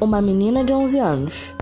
uma menina de 11 anos.